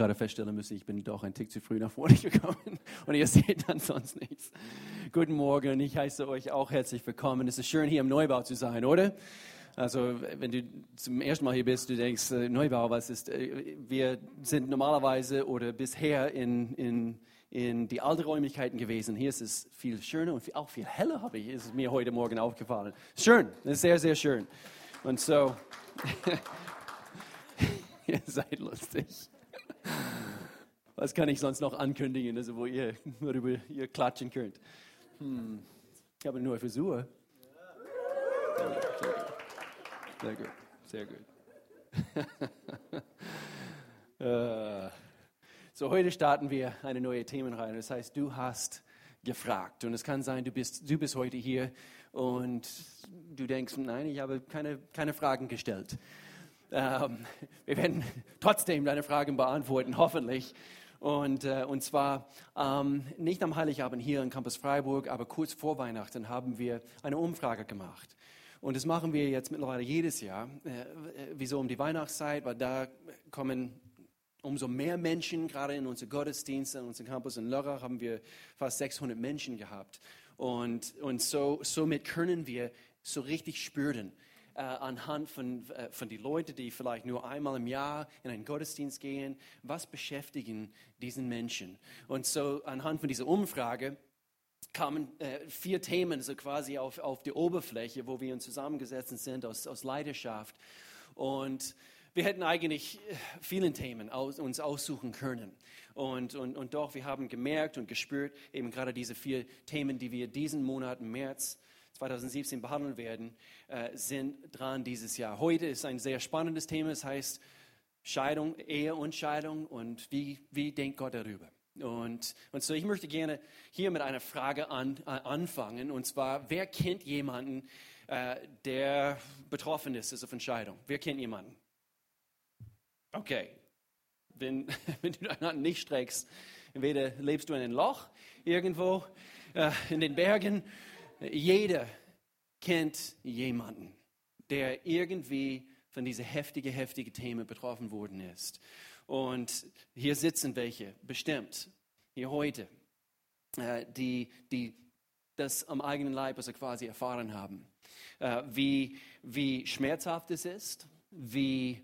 Gerade feststellen müssen, ich bin doch ein Tick zu früh nach vorne gekommen und ihr seht dann sonst nichts. Guten Morgen, ich heiße euch auch herzlich willkommen. Es ist schön, hier im Neubau zu sein, oder? Also wenn du zum ersten Mal hier bist, du denkst, äh, Neubau, was ist, äh, wir sind normalerweise oder bisher in, in, in die alten Räumlichkeiten gewesen. Hier ist es viel schöner und auch viel heller, habe ich, ist mir heute Morgen aufgefallen. Schön, sehr, sehr schön. Und so, ihr seid lustig. Was kann ich sonst noch ankündigen, also wo ihr, worüber ihr klatschen könnt? Hm. Ich habe eine neue Frisur. Sehr gut, sehr gut. Sehr gut. uh, so, heute starten wir eine neue Themenreihe. Das heißt, du hast gefragt. Und es kann sein, du bist, du bist heute hier und du denkst, nein, ich habe keine, keine Fragen gestellt. Ähm, wir werden trotzdem deine Fragen beantworten, hoffentlich. Und, äh, und zwar ähm, nicht am Heiligabend hier in Campus Freiburg, aber kurz vor Weihnachten haben wir eine Umfrage gemacht. Und das machen wir jetzt mittlerweile jedes Jahr. Äh, wieso um die Weihnachtszeit? Weil da kommen umso mehr Menschen, gerade in unseren Gottesdiensten, in unserem Campus in Lörrach haben wir fast 600 Menschen gehabt. Und, und so, somit können wir so richtig spüren, äh, anhand von, äh, von den Leuten, die vielleicht nur einmal im Jahr in einen Gottesdienst gehen, was beschäftigen diesen Menschen? Und so anhand von dieser Umfrage kamen äh, vier Themen so quasi auf, auf die Oberfläche, wo wir uns zusammengesetzt sind aus, aus Leidenschaft. Und wir hätten eigentlich äh, vielen Themen aus, uns aussuchen können. Und, und, und doch, wir haben gemerkt und gespürt, eben gerade diese vier Themen, die wir diesen Monat im März 2017 behandeln werden, äh, sind dran dieses Jahr. Heute ist ein sehr spannendes Thema, es heißt Scheidung, Ehe und Scheidung und wie, wie denkt Gott darüber? Und, und so, ich möchte gerne hier mit einer Frage an, äh, anfangen, und zwar, wer kennt jemanden, äh, der betroffen ist also von Scheidung? Wer kennt jemanden? Okay, wenn, wenn du deine Hand nicht streckst, entweder lebst du in einem Loch irgendwo äh, in den Bergen jeder kennt jemanden, der irgendwie von dieser heftigen, heftigen Themen betroffen worden ist. Und hier sitzen welche, bestimmt, hier heute, äh, die, die das am eigenen Leib also quasi erfahren haben. Äh, wie, wie schmerzhaft es ist, wie,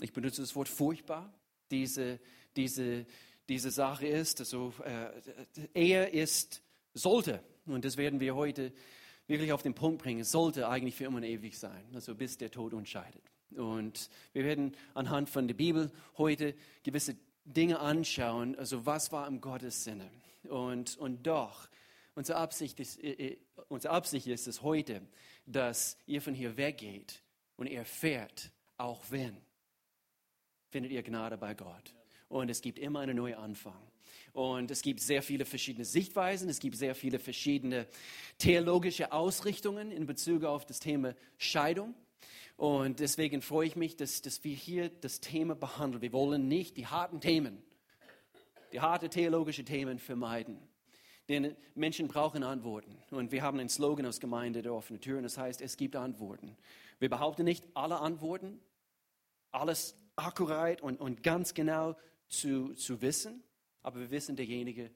ich benutze das Wort furchtbar, diese, diese, diese Sache ist. Also, äh, Ehe ist, sollte und das werden wir heute wirklich auf den Punkt bringen. Es sollte eigentlich für immer und ewig sein, also bis der Tod uns scheidet. Und wir werden anhand von der Bibel heute gewisse Dinge anschauen, also was war im Gottes Sinne. Und, und doch, unsere Absicht, ist, äh, äh, unsere Absicht ist es heute, dass ihr von hier weggeht und ihr fährt, auch wenn, findet ihr Gnade bei Gott. Und es gibt immer einen neuen Anfang. Und es gibt sehr viele verschiedene Sichtweisen, es gibt sehr viele verschiedene theologische Ausrichtungen in Bezug auf das Thema Scheidung. Und deswegen freue ich mich, dass, dass wir hier das Thema behandeln. Wir wollen nicht die harten Themen, die harten theologischen Themen vermeiden. Denn Menschen brauchen Antworten. Und wir haben einen Slogan aus Gemeinde der offenen Türen, das heißt, es gibt Antworten. Wir behaupten nicht alle Antworten, alles akkurat und, und ganz genau zu, zu wissen. Aber wir wissen, derjenige,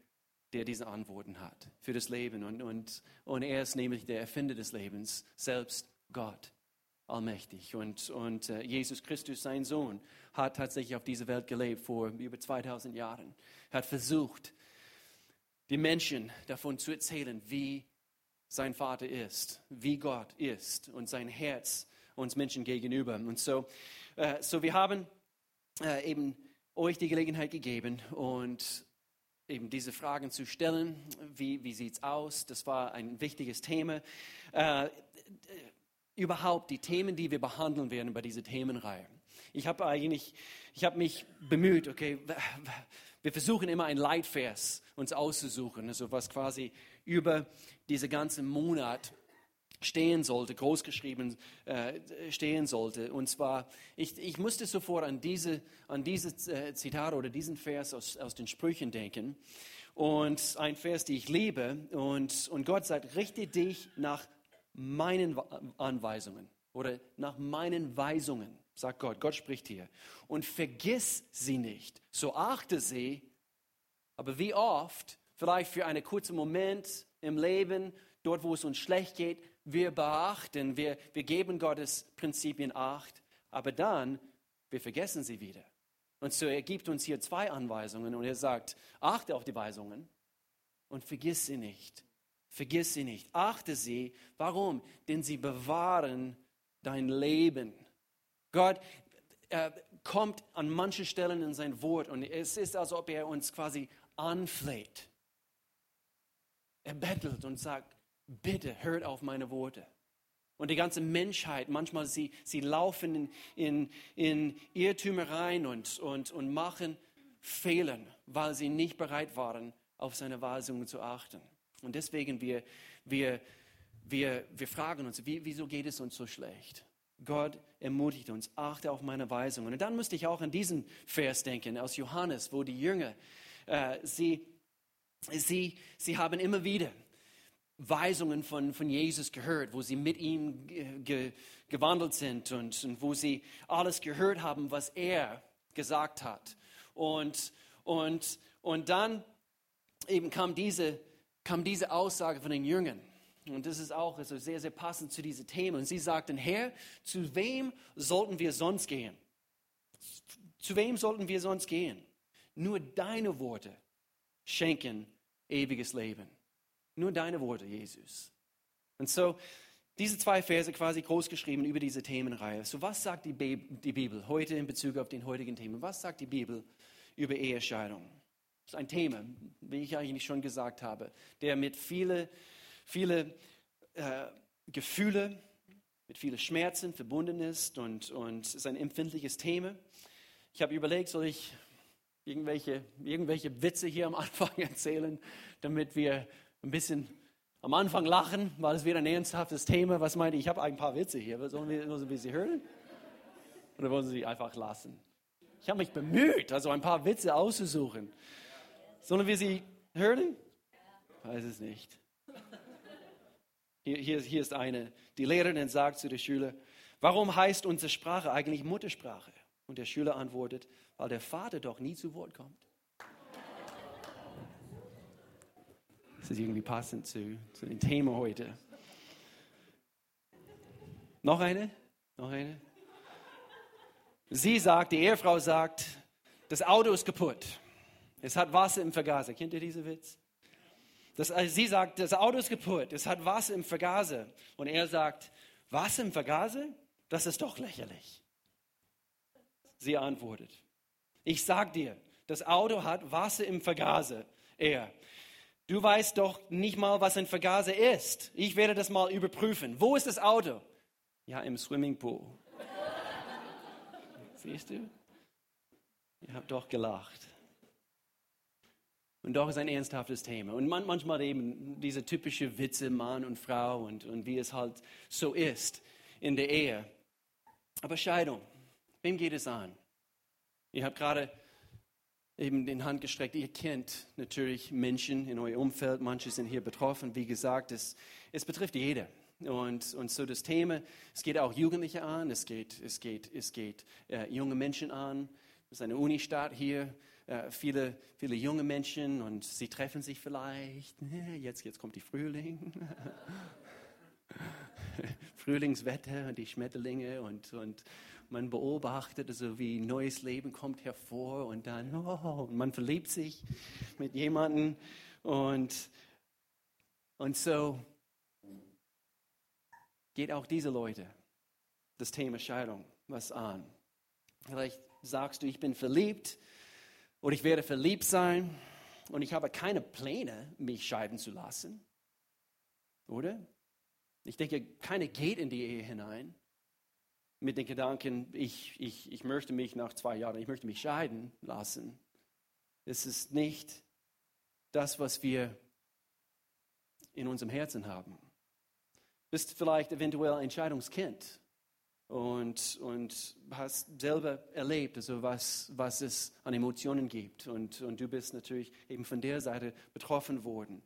der diese Antworten hat für das Leben. Und, und, und er ist nämlich der Erfinder des Lebens, selbst Gott, allmächtig. Und, und uh, Jesus Christus, sein Sohn, hat tatsächlich auf dieser Welt gelebt vor über 2000 Jahren. Er hat versucht, die Menschen davon zu erzählen, wie sein Vater ist, wie Gott ist und sein Herz uns Menschen gegenüber. Und so, uh, so wir haben uh, eben euch die Gelegenheit gegeben und eben diese Fragen zu stellen. Wie, wie sieht es aus? Das war ein wichtiges Thema. Äh, überhaupt die Themen, die wir behandeln werden bei dieser Themenreihe. Ich habe eigentlich, ich habe mich bemüht, okay, wir versuchen immer ein Leitvers uns auszusuchen, also was quasi über diese ganzen Monat stehen sollte, großgeschrieben äh, stehen sollte. Und zwar, ich, ich musste sofort an diese, an diese äh, Zitat oder diesen Vers aus, aus den Sprüchen denken. Und ein Vers, den ich liebe. Und, und Gott sagt, richte dich nach meinen Anweisungen oder nach meinen Weisungen. sagt Gott. Gott spricht hier. Und vergiss sie nicht. So achte sie, aber wie oft, vielleicht für einen kurzen Moment im Leben, dort wo es uns schlecht geht, wir beachten, wir, wir geben Gottes Prinzipien Acht, aber dann, wir vergessen sie wieder. Und so er gibt uns hier zwei Anweisungen und er sagt, achte auf die Weisungen und vergiss sie nicht. Vergiss sie nicht. Achte sie. Warum? Denn sie bewahren dein Leben. Gott äh, kommt an manchen Stellen in sein Wort und es ist, als ob er uns quasi anfleht. Er bettelt und sagt, bitte hört auf meine Worte. Und die ganze Menschheit, manchmal sie, sie laufen in, in, in Irrtümer rein und, und, und machen Fehler, weil sie nicht bereit waren, auf seine Weisungen zu achten. Und deswegen wir, wir, wir, wir fragen uns, wie, wieso geht es uns so schlecht? Gott ermutigt uns, achte auf meine Weisungen. Und dann musste ich auch an diesen Vers denken aus Johannes, wo die Jünger, äh, sie, sie, sie haben immer wieder Weisungen von, von Jesus gehört, wo sie mit ihm ge, gewandelt sind und, und, wo sie alles gehört haben, was er gesagt hat. Und, und, und dann eben kam diese, kam diese Aussage von den Jüngern. Und das ist auch also sehr, sehr passend zu diesem Thema. Und sie sagten, Herr, zu wem sollten wir sonst gehen? Zu wem sollten wir sonst gehen? Nur deine Worte schenken ewiges Leben. Nur deine Worte, Jesus. Und so, diese zwei Verse quasi groß geschrieben über diese Themenreihe. So, was sagt die, Bibel heute in Bezug auf den heutigen Themen? Was sagt die Bibel über Ehescheidung? Das ist ein Thema, wie ich eigentlich schon gesagt habe, der mit viele, viele äh, Gefühle, mit vielen Schmerzen verbunden ist und, und ist ein empfindliches Thema. Ich habe überlegt, soll ich irgendwelche, irgendwelche Witze hier am Anfang erzählen, damit wir ein bisschen am Anfang lachen, weil es wieder ein ernsthaftes Thema. Was meint ihr? Ich habe ein paar Witze hier. Sollen wir, sollen wir sie hören? Oder wollen Sie sie einfach lassen? Ich habe mich bemüht, also ein paar Witze auszusuchen. Sollen wir sie hören? Ich weiß es nicht. Hier, hier, hier ist eine. Die Lehrerin sagt zu der Schüler, warum heißt unsere Sprache eigentlich Muttersprache? Und der Schüler antwortet, weil der Vater doch nie zu Wort kommt. Das ist irgendwie passend zu, zu dem Thema heute. Noch eine? Noch eine? Sie sagt, die Ehefrau sagt, das Auto ist kaputt. Es hat Wasser im Vergaser. Kennt ihr diesen Witz? Das, also sie sagt, das Auto ist kaputt. Es hat Wasser im Vergaser. Und er sagt, Wasser im Vergaser? Das ist doch lächerlich. Sie antwortet, ich sag dir, das Auto hat Wasser im Vergaser. Er, Du weißt doch nicht mal, was ein Vergaser ist. Ich werde das mal überprüfen. Wo ist das Auto? Ja, im Swimmingpool. Siehst du? Ihr habt doch gelacht. Und doch ist ein ernsthaftes Thema. Und manchmal eben diese typische Witze Mann und Frau und, und wie es halt so ist in der Ehe. Aber Scheidung, wem geht es an? Ihr habt gerade eben in Hand gestreckt. Ihr kennt natürlich Menschen in eurem Umfeld, manche sind hier betroffen. Wie gesagt, es, es betrifft jeder. Und, und so das Thema, es geht auch Jugendliche an, es geht, es geht, es geht äh, junge Menschen an. Es ist eine Unistadt hier, äh, viele, viele junge Menschen und sie treffen sich vielleicht. Jetzt, jetzt kommt die Frühling. Frühlingswetter und die Schmetterlinge und, und, man beobachtet, also wie neues Leben kommt hervor und dann, oh, und man verliebt sich mit jemandem und, und so geht auch diese Leute das Thema Scheidung was an. Vielleicht sagst du, ich bin verliebt oder ich werde verliebt sein und ich habe keine Pläne, mich scheiden zu lassen. Oder? Ich denke, keiner geht in die Ehe hinein mit den Gedanken, ich, ich, ich möchte mich nach zwei Jahren, ich möchte mich scheiden lassen. Es ist nicht das, was wir in unserem Herzen haben. Bist vielleicht eventuell ein Scheidungskind und, und hast selber erlebt, also was, was es an Emotionen gibt. Und, und du bist natürlich eben von der Seite betroffen worden.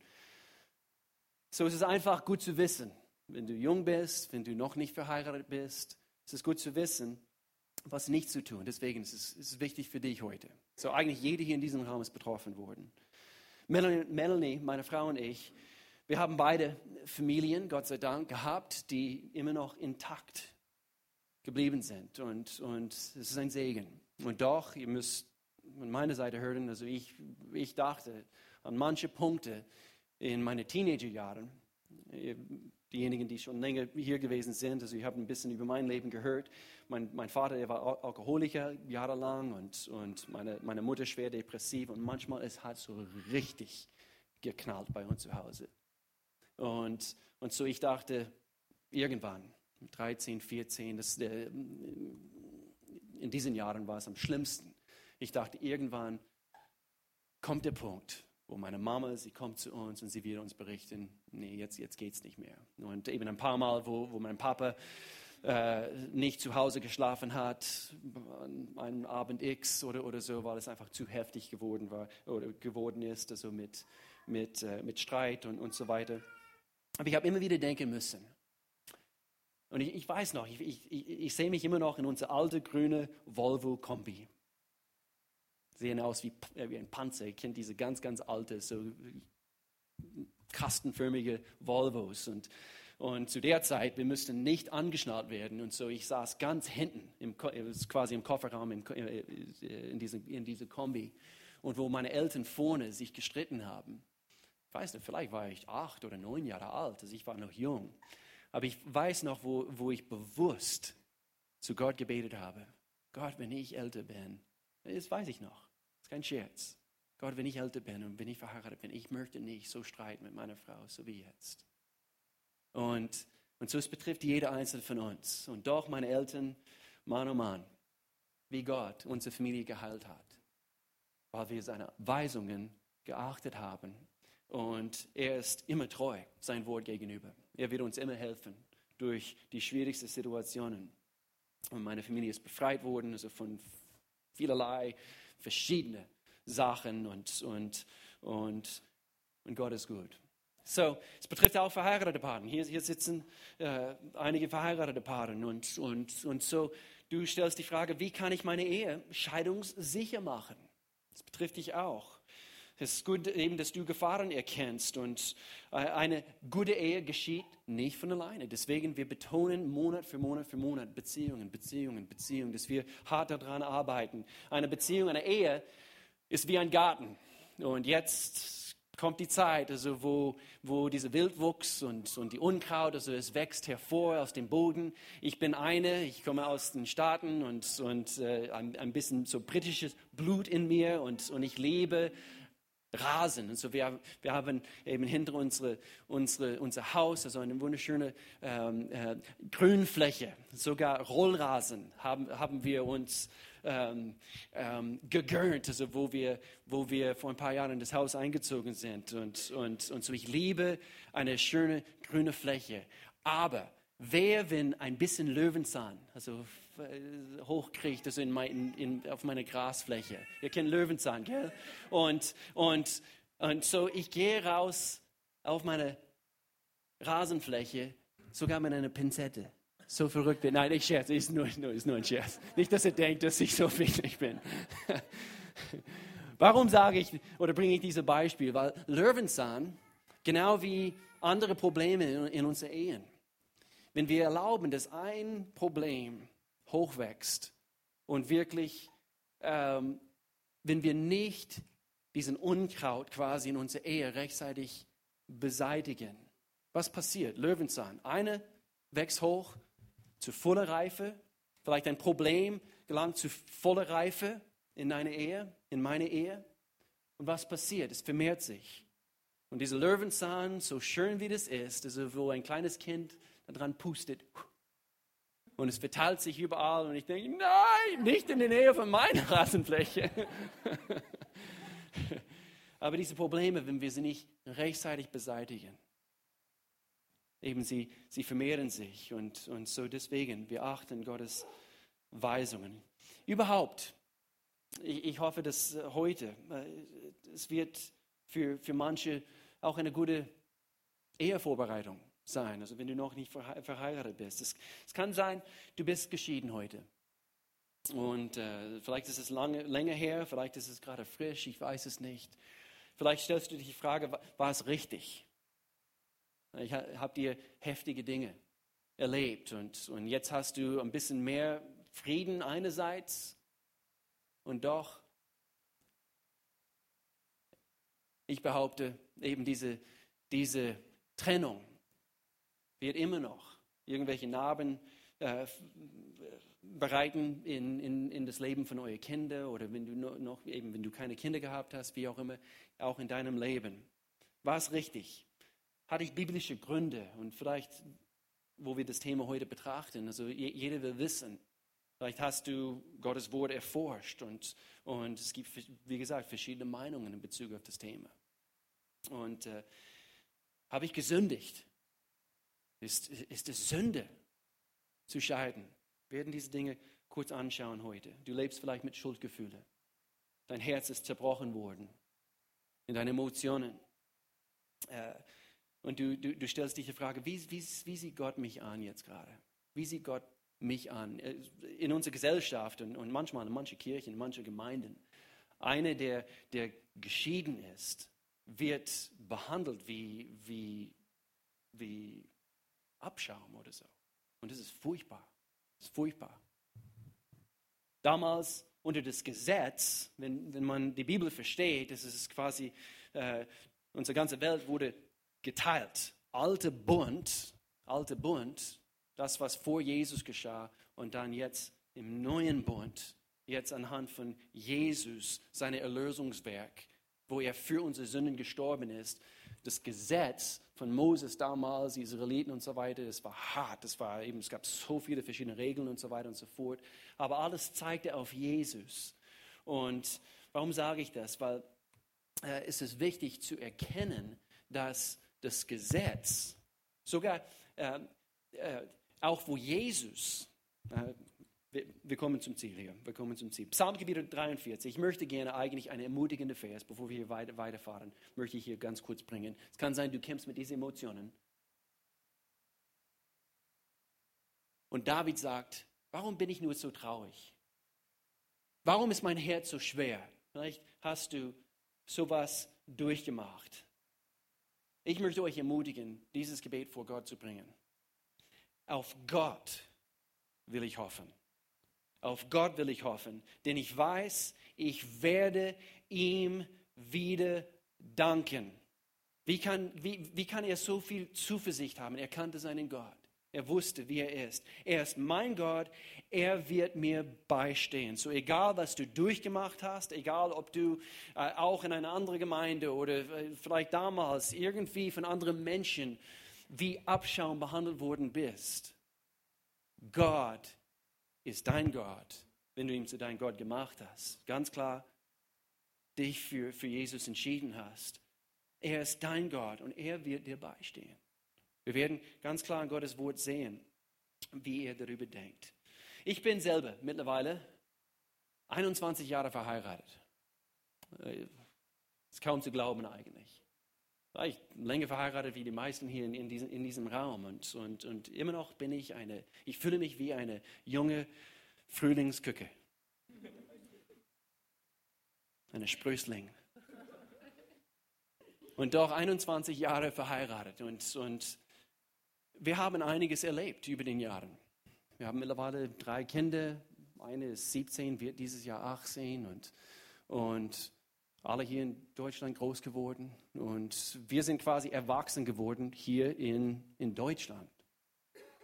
So ist es einfach gut zu wissen, wenn du jung bist, wenn du noch nicht verheiratet bist, es ist gut zu wissen, was nicht zu tun. Deswegen ist es, ist wichtig für dich heute. So eigentlich jeder hier in diesem Raum ist betroffen worden. Melanie, meine Frau und ich, wir haben beide Familien, Gott sei Dank, gehabt, die immer noch intakt geblieben sind. Und, und es ist ein Segen. Und doch, ihr müsst an meiner Seite hören, also ich, ich dachte an manche Punkte in meinen Teenagerjahren, diejenigen, die schon länger hier gewesen sind, also ich habe ein bisschen über mein Leben gehört. Mein, mein Vater, der war Alkoholiker jahrelang und, und meine, meine Mutter schwer depressiv und manchmal es hat so richtig geknallt bei uns zu Hause. Und, und so ich dachte, irgendwann, 13, 14, das, in diesen Jahren war es am schlimmsten. Ich dachte, irgendwann kommt der Punkt, wo meine Mama, sie kommt zu uns und sie wird uns berichten, nee, jetzt, jetzt geht es nicht mehr. Und eben ein paar Mal, wo, wo mein Papa äh, nicht zu Hause geschlafen hat, an einem Abend X oder, oder so, weil es einfach zu heftig geworden war oder geworden ist, also mit, mit, äh, mit Streit und, und so weiter. Aber ich habe immer wieder denken müssen. Und ich, ich weiß noch, ich, ich, ich, sehe mich immer noch in unser alte grüne Volvo Kombi. Sehen aus wie, äh, wie ein Panzer. Ich kenne diese ganz, ganz alte, so kastenförmige Volvos. Und, und zu der Zeit, wir müssten nicht angeschnallt werden. Und so, ich saß ganz hinten, im, quasi im Kofferraum im, äh, in, diese, in diese Kombi. Und wo meine Eltern vorne sich gestritten haben. Ich weiß nicht, vielleicht war ich acht oder neun Jahre alt, also ich war noch jung. Aber ich weiß noch, wo, wo ich bewusst zu Gott gebetet habe. Gott, wenn ich älter bin, das weiß ich noch, kein Scherz. Gott, wenn ich älter bin und wenn ich verheiratet bin, ich möchte nicht so streiten mit meiner Frau, so wie jetzt. Und, und so es betrifft jeder einzelne von uns. Und doch meine Eltern, Mann oh Mann, wie Gott unsere Familie geheilt hat, weil wir seine Weisungen geachtet haben und er ist immer treu, sein Wort gegenüber. Er wird uns immer helfen durch die schwierigsten Situationen. Und meine Familie ist befreit worden, also von vielerlei verschiedene Sachen und, und, und, und Gott ist gut. So, es betrifft auch verheiratete Paare. Hier, hier sitzen äh, einige verheiratete Paare und, und, und so, du stellst die Frage, wie kann ich meine Ehe scheidungssicher machen? Das betrifft dich auch. Es ist gut eben, dass du Gefahren erkennst und äh, eine gute Ehe geschieht nicht von alleine. Deswegen, wir betonen Monat für Monat für Monat Beziehungen, Beziehungen, Beziehungen, dass wir hart daran arbeiten. Eine Beziehung, eine Ehe ist wie ein Garten. Und jetzt kommt die Zeit, also wo, wo dieser Wildwuchs und, und die Unkraut, also es wächst hervor aus dem Boden. Ich bin eine, ich komme aus den Staaten und, und äh, ein, ein bisschen so britisches Blut in mir und, und ich lebe Rasen. Und so wir, wir haben eben hinter unsere, unsere, unser Haus also eine wunderschöne ähm, äh, Grünfläche, sogar Rollrasen haben, haben wir uns ähm, ähm, gegönnt, also wo wir, wo wir vor ein paar Jahren in das Haus eingezogen sind. Und, und, und so ich liebe eine schöne grüne Fläche. Aber wer, wenn ein bisschen Löwenzahn, also äh, hochkriegt, also in mein, in, auf meine Grasfläche. Ihr kennt Löwenzahn, gell? Und, und, und so, ich gehe raus auf meine Rasenfläche, sogar mit einer Pinzette. So verrückt bin. Nein, ich scherze, ist nur, nur, ist nur ein Scherz. Nicht, dass ihr denkt, dass ich so wichtig bin. Warum sage ich oder bringe ich dieses Beispiel? Weil Löwenzahn, genau wie andere Probleme in, in unseren Ehen, wenn wir erlauben, dass ein Problem hochwächst und wirklich, ähm, wenn wir nicht diesen Unkraut quasi in unserer Ehe rechtzeitig beseitigen, was passiert? Löwenzahn. Eine wächst hoch zu voller Reife, vielleicht ein Problem gelangt zu voller Reife in deine Ehe, in meine Ehe. Und was passiert? Es vermehrt sich. Und dieser Löwenzahn, so schön wie das ist, also wo ein kleines Kind daran pustet, und es verteilt sich überall und ich denke, nein, nicht in der Nähe von meiner Rasenfläche. Aber diese Probleme, wenn wir sie nicht rechtzeitig beseitigen, eben sie, sie vermehren sich und, und so deswegen, wir achten Gottes Weisungen. Überhaupt, ich, ich hoffe, dass heute, äh, es wird für, für manche auch eine gute Ehevorbereitung sein, also wenn du noch nicht verheiratet bist. Es, es kann sein, du bist geschieden heute. Und äh, vielleicht ist es lange, länger her, vielleicht ist es gerade frisch, ich weiß es nicht. Vielleicht stellst du dich die Frage, war es richtig? Ich habe dir heftige Dinge erlebt und, und jetzt hast du ein bisschen mehr Frieden einerseits und doch, ich behaupte, eben diese, diese Trennung wird immer noch irgendwelche Narben äh, bereiten in, in, in das Leben von euren Kindern oder wenn du noch eben, wenn du keine Kinder gehabt hast, wie auch immer, auch in deinem Leben. War es richtig? Hatte ich biblische Gründe und vielleicht, wo wir das Thema heute betrachten, also jeder will wissen, vielleicht hast du Gottes Wort erforscht und, und es gibt, wie gesagt, verschiedene Meinungen in Bezug auf das Thema. Und äh, habe ich gesündigt? Ist, ist es Sünde zu scheiden? Wir werden diese Dinge kurz anschauen heute. Du lebst vielleicht mit Schuldgefühlen. Dein Herz ist zerbrochen worden in deinen Emotionen. Äh, und du, du, du, stellst dich die Frage, wie, wie, wie sieht Gott mich an jetzt gerade? Wie sieht Gott mich an? Äh, in unserer Gesellschaft und, und manchmal in manchen Kirchen, in manchen Gemeinden. Einer, der, der geschieden ist, wird behandelt wie, wie, wie Abschaum oder so. Und das ist furchtbar. Das ist furchtbar. Damals unter das Gesetz, wenn, wenn man die Bibel versteht, das ist quasi, äh, unsere ganze Welt wurde geteilt. Alte Bund, alte Bund, das, was vor Jesus geschah, und dann jetzt im neuen Bund, jetzt anhand von Jesus, seinem Erlösungswerk, wo er für unsere Sünden gestorben ist, das Gesetz von Moses damals, die Israeliten und so weiter, das war hart, das war eben, es gab so viele verschiedene Regeln und so weiter und so fort. Aber alles zeigte auf Jesus. Und warum sage ich das? Weil äh, es ist wichtig zu erkennen, dass das Gesetz, sogar äh, äh, auch wo Jesus, äh, wir, wir, kommen zum Ziel hier. Wir kommen zum Ziel. Psalmgebiet 43. Ich möchte gerne eigentlich eine ermutigende Vers, bevor wir hier weiter, weiterfahren, möchte ich hier ganz kurz bringen. Es kann sein, du kämpfst mit diesen Emotionen. Und David sagt, warum bin ich nur so traurig? Warum ist mein Herz so schwer? Vielleicht hast du sowas durchgemacht. Ich möchte euch ermutigen, dieses Gebet vor Gott zu bringen. Auf Gott will ich hoffen. Auf Gott will ich hoffen, denn ich weiß, ich werde ihm wieder danken. Wie kann, wie, wie kann er so viel Zuversicht haben? Er kannte seinen Gott. Er wusste, wie er ist. Er ist mein Gott. Er wird mir beistehen. So egal, was du durchgemacht hast, egal, ob du äh, auch in einer anderen Gemeinde oder äh, vielleicht damals irgendwie von anderen Menschen wie Abschaum behandelt worden bist. Gott ist dein Gott, wenn du ihn zu deinem Gott gemacht hast. Ganz klar, dich für, für Jesus entschieden hast. Er ist dein Gott und er wird dir beistehen. Wir werden ganz klar in Gottes Wort sehen, wie er darüber denkt. Ich bin selber mittlerweile 21 Jahre verheiratet. Äh, ist kaum zu glauben eigentlich. Ich länger verheiratet wie die meisten hier in, in, diesem, in diesem Raum. Und, und, und immer noch bin ich eine, ich fühle mich wie eine junge Frühlingskücke. Eine Sprössling. Und doch 21 Jahre verheiratet. Und, und wir haben einiges erlebt über den Jahren. Wir haben mittlerweile drei Kinder. Eine ist 17, wird dieses Jahr 18. Und, und alle hier in Deutschland groß geworden und wir sind quasi erwachsen geworden hier in, in Deutschland.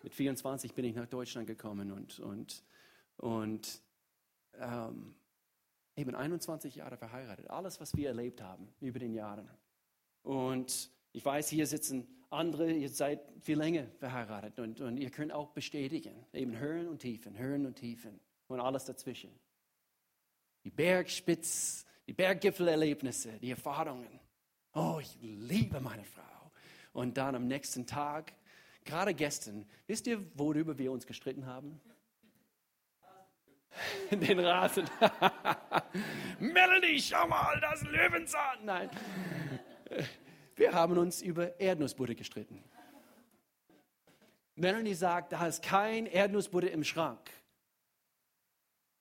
Mit 24 bin ich nach Deutschland gekommen und, und, und ähm, eben 21 Jahre verheiratet. Alles, was wir erlebt haben über den Jahren. Und ich weiß, hier sitzen andere, ihr seid viel länger verheiratet und, und ihr könnt auch bestätigen, eben Höhen und Tiefen, Höhen und Tiefen und alles dazwischen. Die Bergspitze die Berggipfelerlebnisse, die Erfahrungen. Oh, ich liebe meine Frau. Und dann am nächsten Tag, gerade gestern, wisst ihr, worüber wir uns gestritten haben? Den Rasen. Melanie, schau mal, das Löwenzahn. Nein. Wir haben uns über Erdnussbutter gestritten. Melanie sagt, da ist kein Erdnussbutter im Schrank.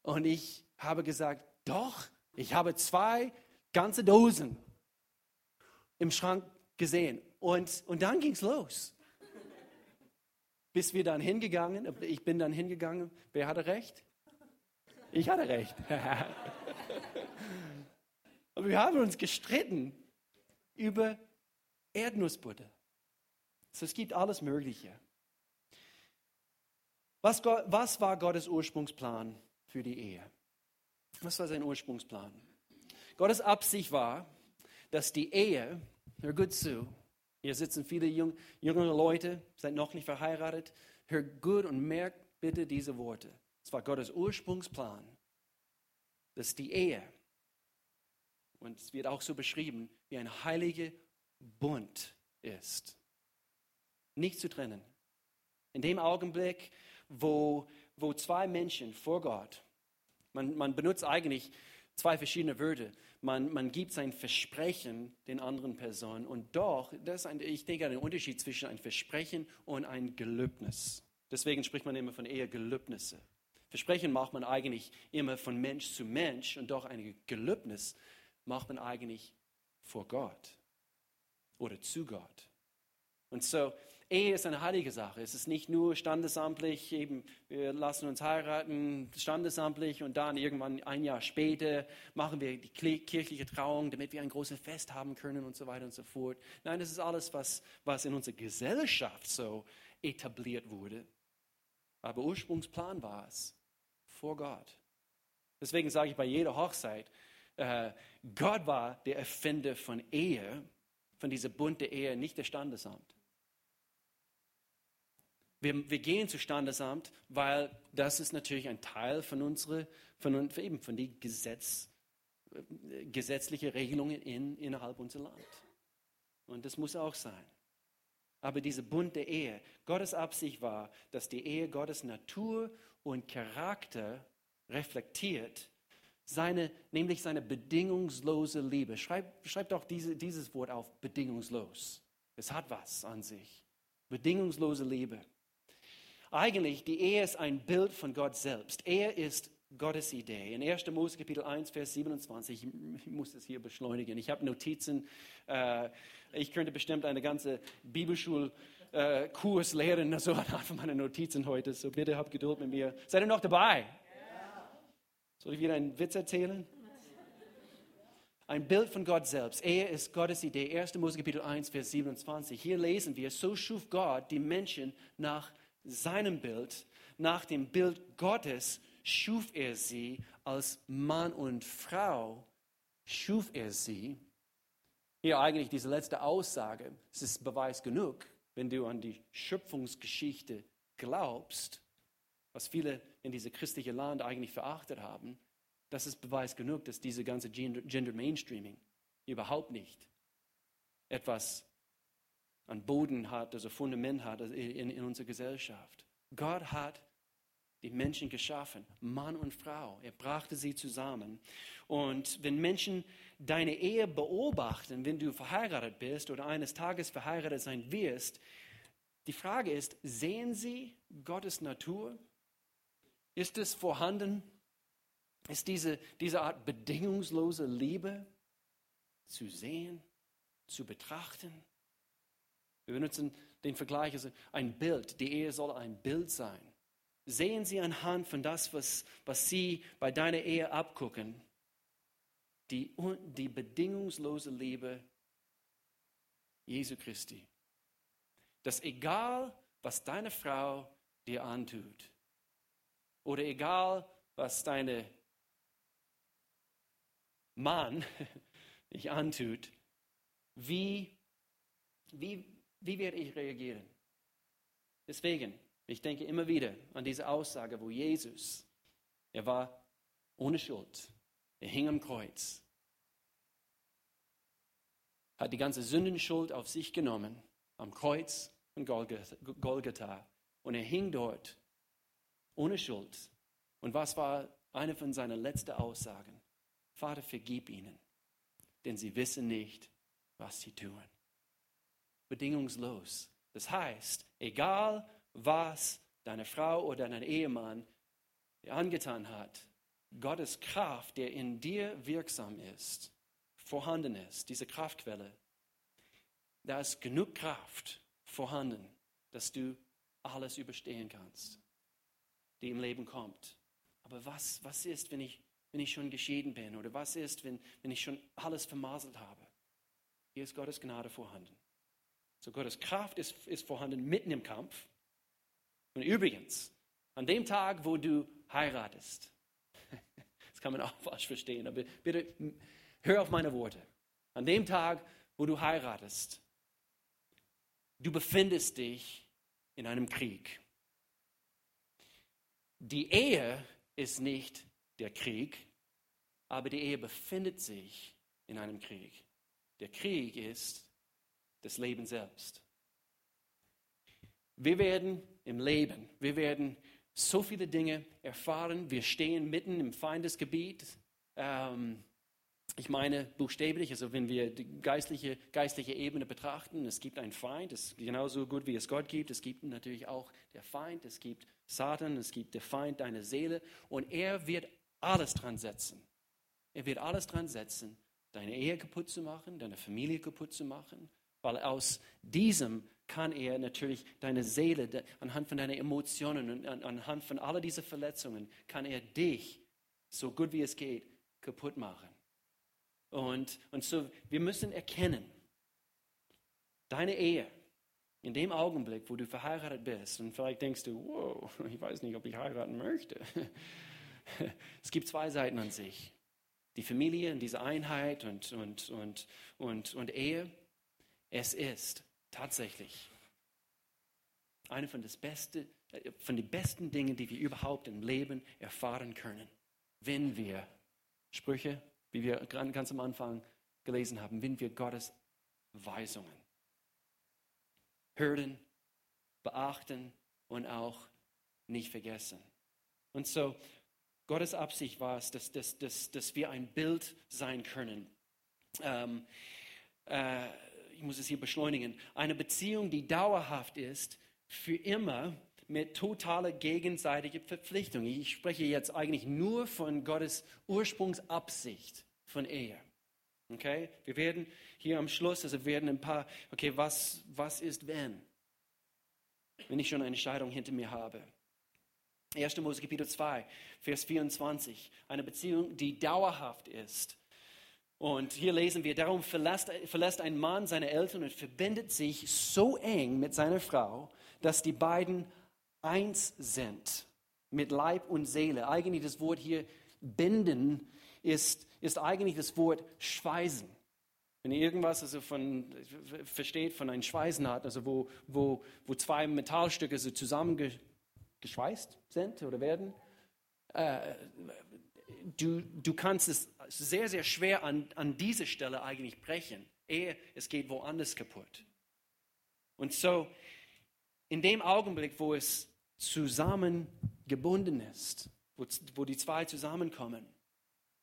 Und ich habe gesagt, doch, ich habe zwei ganze Dosen im Schrank gesehen. Und, und dann ging es los. Bis wir dann hingegangen, ich bin dann hingegangen. Wer hatte recht? Ich hatte recht. Und wir haben uns gestritten über Erdnussbutter. Also es gibt alles Mögliche. Was, was war Gottes Ursprungsplan für die Ehe? Was war sein Ursprungsplan? Gottes Absicht war, dass die Ehe, hör gut zu, hier sitzen viele jung, jüngere Leute, seid noch nicht verheiratet, hör gut und merkt bitte diese Worte. Es war Gottes Ursprungsplan, dass die Ehe, und es wird auch so beschrieben, wie ein heiliger Bund ist. Nicht zu trennen. In dem Augenblick, wo, wo zwei Menschen vor Gott, man, man benutzt eigentlich zwei verschiedene Wörter. Man, man gibt sein Versprechen den anderen Personen und doch, das ist ein, ich denke, ein Unterschied zwischen ein Versprechen und ein Gelübnis. Deswegen spricht man immer von Ehegelübnisse. Versprechen macht man eigentlich immer von Mensch zu Mensch und doch ein Gelübnis macht man eigentlich vor Gott oder zu Gott. Und so, Ehe ist eine heilige Sache. Es ist nicht nur standesamtlich, eben wir lassen uns heiraten, standesamtlich und dann irgendwann ein Jahr später machen wir die kirchliche Trauung, damit wir ein großes Fest haben können und so weiter und so fort. Nein, das ist alles, was, was in unserer Gesellschaft so etabliert wurde. Aber Ursprungsplan war es vor Gott. Deswegen sage ich bei jeder Hochzeit, äh, Gott war der Erfinder von Ehe, von dieser bunten Ehe, nicht der Standesamt. Wir, wir gehen zu Standesamt, weil das ist natürlich ein Teil von unserer, von, eben von den Gesetz, äh, gesetzlichen Regelungen in, innerhalb unseres Land. Und das muss auch sein. Aber diese bunte Ehe, Gottes Absicht war, dass die Ehe Gottes Natur und Charakter reflektiert, seine, nämlich seine bedingungslose Liebe. Schreibt schreib doch diese, dieses Wort auf, bedingungslos. Es hat was an sich. Bedingungslose Liebe. Eigentlich, die Ehe ist ein Bild von Gott selbst. Ehe ist Gottes Idee. In 1. Mose Kapitel 1, Vers 27, ich muss es hier beschleunigen. Ich habe Notizen. Äh, ich könnte bestimmt eine ganze Bibelschulkurs äh, lehren, so einfach meine Notizen heute. So bitte habt Geduld mit mir. Seid ihr noch dabei? Ja. Soll ich wieder einen Witz erzählen? Ein Bild von Gott selbst. Ehe ist Gottes Idee. 1. Mose Kapitel 1, Vers 27. Hier lesen wir, so schuf Gott die Menschen nach seinem Bild, nach dem Bild Gottes schuf er sie als Mann und Frau, schuf er sie. Hier eigentlich diese letzte Aussage, es ist Beweis genug, wenn du an die Schöpfungsgeschichte glaubst, was viele in diesem christlichen Land eigentlich verachtet haben, das ist Beweis genug, dass diese ganze Gender, Gender Mainstreaming überhaupt nicht etwas an Boden hat, also Fundament hat in, in unserer Gesellschaft. Gott hat die Menschen geschaffen, Mann und Frau. Er brachte sie zusammen. Und wenn Menschen deine Ehe beobachten, wenn du verheiratet bist oder eines Tages verheiratet sein wirst, die Frage ist, sehen sie Gottes Natur? Ist es vorhanden? Ist diese, diese Art bedingungslose Liebe zu sehen, zu betrachten? Wir benutzen den Vergleich, also ein Bild. Die Ehe soll ein Bild sein. Sehen Sie anhand von das, was, was Sie bei deiner Ehe abgucken, die, die bedingungslose Liebe Jesu Christi. Dass egal, was deine Frau dir antut, oder egal, was deine Mann dich antut, wie, wie, wie werde ich reagieren? Deswegen, ich denke immer wieder an diese Aussage, wo Jesus, er war ohne Schuld, er hing am Kreuz, hat die ganze Sündenschuld auf sich genommen, am Kreuz von Golgatha. Und er hing dort ohne Schuld. Und was war eine von seinen letzten Aussagen? Vater, vergib ihnen, denn sie wissen nicht, was sie tun bedingungslos. Das heißt, egal was deine Frau oder dein Ehemann angetan hat, Gottes Kraft, der in dir wirksam ist, vorhanden ist, diese Kraftquelle, da ist genug Kraft vorhanden, dass du alles überstehen kannst, die im Leben kommt. Aber was, was ist, wenn ich, wenn ich schon geschieden bin? Oder was ist, wenn, wenn ich schon alles vermaselt habe? Hier ist Gottes Gnade vorhanden. So Gottes Kraft ist, ist vorhanden mitten im Kampf. Und übrigens, an dem Tag, wo du heiratest, das kann man auch falsch verstehen, aber bitte hör auf meine Worte. An dem Tag, wo du heiratest, du befindest dich in einem Krieg. Die Ehe ist nicht der Krieg, aber die Ehe befindet sich in einem Krieg. Der Krieg ist das Leben selbst. Wir werden im Leben, wir werden so viele Dinge erfahren. Wir stehen mitten im Feindesgebiet. Ähm, ich meine buchstäblich, also wenn wir die geistliche, geistliche Ebene betrachten, es gibt einen Feind, es genauso gut wie es Gott gibt, es gibt natürlich auch der Feind, es gibt Satan, es gibt der Feind deiner Seele und er wird alles dran setzen. Er wird alles dran setzen, deine Ehe kaputt zu machen, deine Familie kaputt zu machen, weil aus diesem kann er natürlich deine Seele, anhand von deinen Emotionen und anhand von all diesen Verletzungen, kann er dich, so gut wie es geht, kaputt machen. Und, und so, wir müssen erkennen, deine Ehe, in dem Augenblick, wo du verheiratet bist, und vielleicht denkst du, wow, ich weiß nicht, ob ich heiraten möchte. Es gibt zwei Seiten an sich. Die Familie und diese Einheit und, und, und, und, und Ehe. Es ist tatsächlich eine von, das Beste, von den besten Dingen, die wir überhaupt im Leben erfahren können, wenn wir Sprüche wie wir ganz am Anfang gelesen haben, wenn wir Gottes Weisungen hören, beachten und auch nicht vergessen. Und so, Gottes Absicht war es, dass, dass, dass, dass wir ein Bild sein können. Ähm, äh, ich muss es hier beschleunigen. Eine Beziehung, die dauerhaft ist, für immer mit totaler gegenseitiger Verpflichtung. Ich spreche jetzt eigentlich nur von Gottes Ursprungsabsicht von Ehe. Okay? Wir werden hier am Schluss, also werden ein paar, okay, was, was ist wenn? Wenn ich schon eine Scheidung hinter mir habe. 1. Mose Kapitel 2, Vers 24. Eine Beziehung, die dauerhaft ist. Und hier lesen wir, darum verlässt, verlässt ein Mann seine Eltern und verbindet sich so eng mit seiner Frau, dass die beiden eins sind mit Leib und Seele. Eigentlich das Wort hier binden ist, ist eigentlich das Wort schweißen. Wenn ihr irgendwas also von, versteht von einem Schweißnaht, also wo, wo, wo zwei Metallstücke so zusammengeschweißt sind oder werden, äh, du, du kannst es sehr, sehr schwer an, an dieser Stelle eigentlich brechen, ehe es geht woanders kaputt. Und so, in dem Augenblick, wo es zusammengebunden ist, wo, wo die zwei zusammenkommen,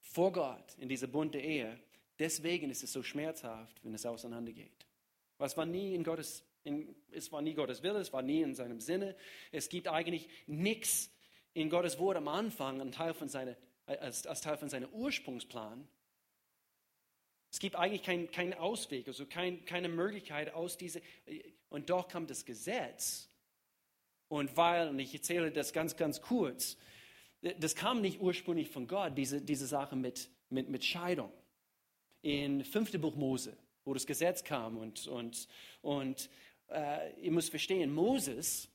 vor Gott in dieser bunte Ehe, deswegen ist es so schmerzhaft, wenn es auseinandergeht. Was war nie in Gottes, in, es war nie Gottes Wille, es war nie in seinem Sinne. Es gibt eigentlich nichts in Gottes Wort am Anfang, ein Teil von seine, als, als Teil von seinem Ursprungsplan. Es gibt eigentlich keinen kein Ausweg, also kein, keine Möglichkeit aus dieser. Und doch kommt das Gesetz und weil, und ich erzähle das ganz, ganz kurz, das kam nicht ursprünglich von Gott, diese, diese Sache mit, mit, mit Scheidung. In 5. Buch Mose, wo das Gesetz kam und, und, und äh, ihr müsst verstehen, Moses,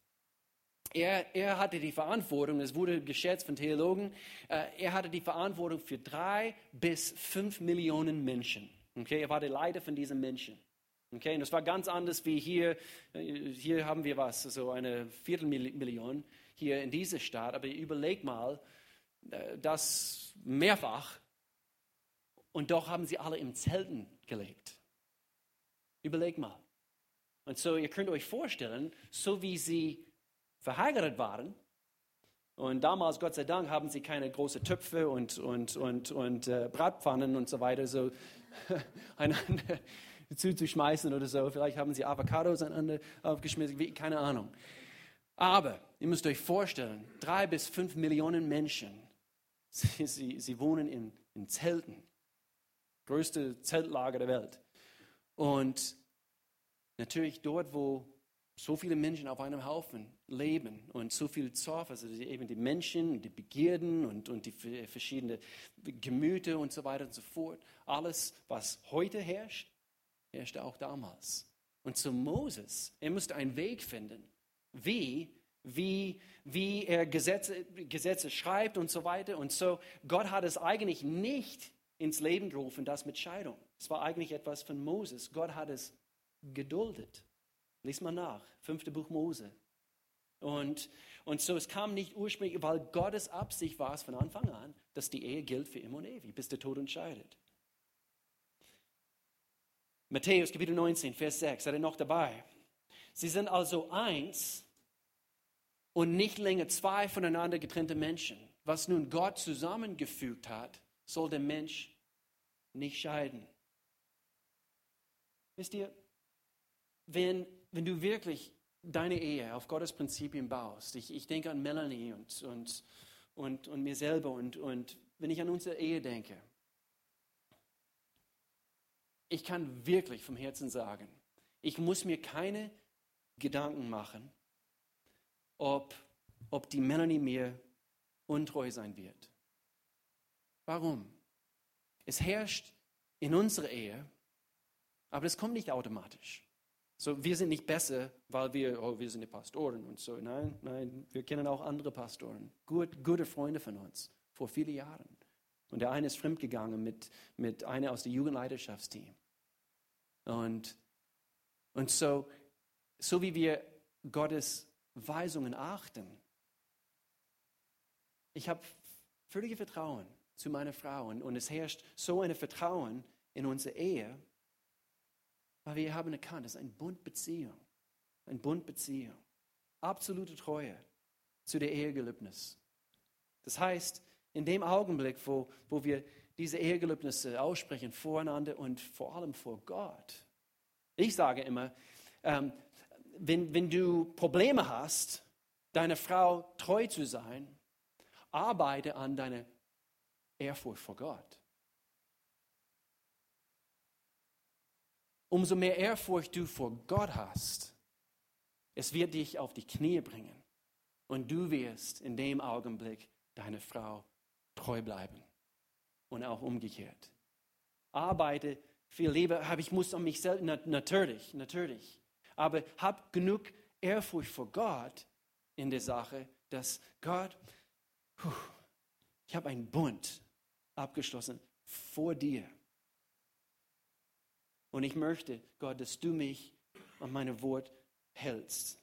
er, er hatte die Verantwortung, es wurde geschätzt von Theologen, äh, er hatte die Verantwortung für drei bis fünf Millionen Menschen. Okay, er war der Leiter von diesen Menschen. Okay, und das war ganz anders wie hier. Hier haben wir was, so eine Viertelmillion hier in dieser Stadt. Aber überleg mal, äh, das mehrfach. Und doch haben sie alle im Zelten gelebt. Überleg mal. Und so, ihr könnt euch vorstellen, so wie sie verheiratet waren, und damals, Gott sei Dank, haben sie keine großen Töpfe und, und, und, und äh, Bratpfannen und so weiter, so einander zuzuschmeißen oder so. Vielleicht haben sie Avocados aneinander aufgeschmissen, wie, keine Ahnung. Aber ihr müsst euch vorstellen, drei bis fünf Millionen Menschen Sie, sie, sie wohnen in, in Zelten. Größte Zeltlager der Welt. Und natürlich dort, wo so viele Menschen auf einem Haufen leben und so viel Zorf, also eben die Menschen, die Begierden und, und die verschiedenen Gemüter und so weiter und so fort. Alles, was heute herrscht, herrschte auch damals. Und zu Moses, er musste einen Weg finden, wie, wie, wie er Gesetze, Gesetze schreibt und so weiter. Und so, Gott hat es eigentlich nicht ins Leben gerufen, das mit Scheidung. Es war eigentlich etwas von Moses. Gott hat es geduldet. Lies mal nach, fünfte Buch Mose. Und, und so, es kam nicht ursprünglich, weil Gottes Absicht war es von Anfang an, dass die Ehe gilt für immer und ewig, bis der Tod entscheidet. Matthäus Kapitel 19, Vers 6, seid ihr noch dabei? Sie sind also eins und nicht länger zwei voneinander getrennte Menschen. Was nun Gott zusammengefügt hat, soll der Mensch nicht scheiden. Wisst ihr, wenn, wenn du wirklich deine Ehe auf Gottes Prinzipien baust, ich, ich denke an Melanie und, und, und, und mir selber und, und wenn ich an unsere Ehe denke, ich kann wirklich vom Herzen sagen, ich muss mir keine Gedanken machen, ob, ob die Melanie mir untreu sein wird. Warum? Es herrscht in unserer Ehe, aber das kommt nicht automatisch. So, wir sind nicht besser, weil wir, oh, wir sind die Pastoren und so. Nein, nein, wir kennen auch andere Pastoren, gut, gute Freunde von uns, vor vielen Jahren. Und der eine ist fremdgegangen mit, mit einer aus dem Jugendleiterschaftsteam. Und, und so, so wie wir Gottes Weisungen achten, ich habe völlige Vertrauen zu meiner Frau und, und es herrscht so ein Vertrauen in unsere Ehe, weil wir haben erkannt, es ist eine Bundbeziehung, eine Bundbeziehung, absolute Treue zu der Ehegelübnis. Das heißt, in dem Augenblick, wo, wo wir diese Ehegelübnisse aussprechen voreinander und vor allem vor Gott. Ich sage immer, ähm, wenn, wenn du Probleme hast, deiner Frau treu zu sein, arbeite an deiner Ehrfurcht vor Gott. Umso mehr Ehrfurcht du vor Gott hast, es wird dich auf die Knie bringen. Und du wirst in dem Augenblick deiner Frau treu bleiben. Und auch umgekehrt. Arbeite viel lieber, aber ich muss an mich selbst, natürlich, natürlich. Aber hab genug Ehrfurcht vor Gott in der Sache, dass Gott, puh, ich habe einen Bund abgeschlossen vor dir. Und ich möchte, Gott, dass du mich an meine Wort hältst.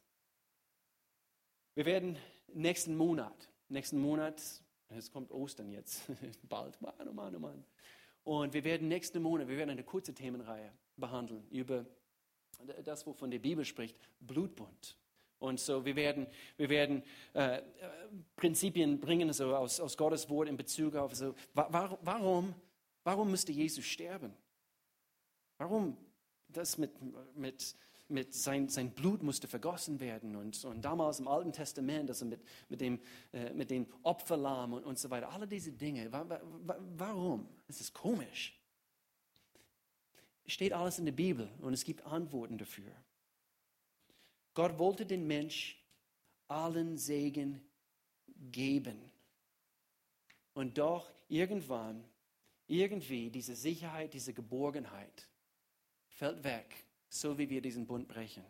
Wir werden nächsten Monat, nächsten Monat es kommt Ostern jetzt, bald, Mann, oh Mann, oh Mann. Und wir werden nächsten Monat, wir werden eine kurze Themenreihe behandeln über das, wovon die Bibel spricht, Blutbund. Und so, wir werden, wir werden äh, Prinzipien bringen, so aus, aus Gottes Wort in Bezug auf, so, warum, warum müsste Jesus sterben? Warum das mit, mit mit sein, sein Blut musste vergossen werden. Und, und damals im Alten Testament, also mit, mit, dem, äh, mit den Opferlamm und, und so weiter, alle diese Dinge. Wa, wa, warum? Es ist komisch. Steht alles in der Bibel und es gibt Antworten dafür. Gott wollte den Mensch allen Segen geben. Und doch irgendwann, irgendwie diese Sicherheit, diese Geborgenheit fällt weg so wie wir diesen Bund brechen.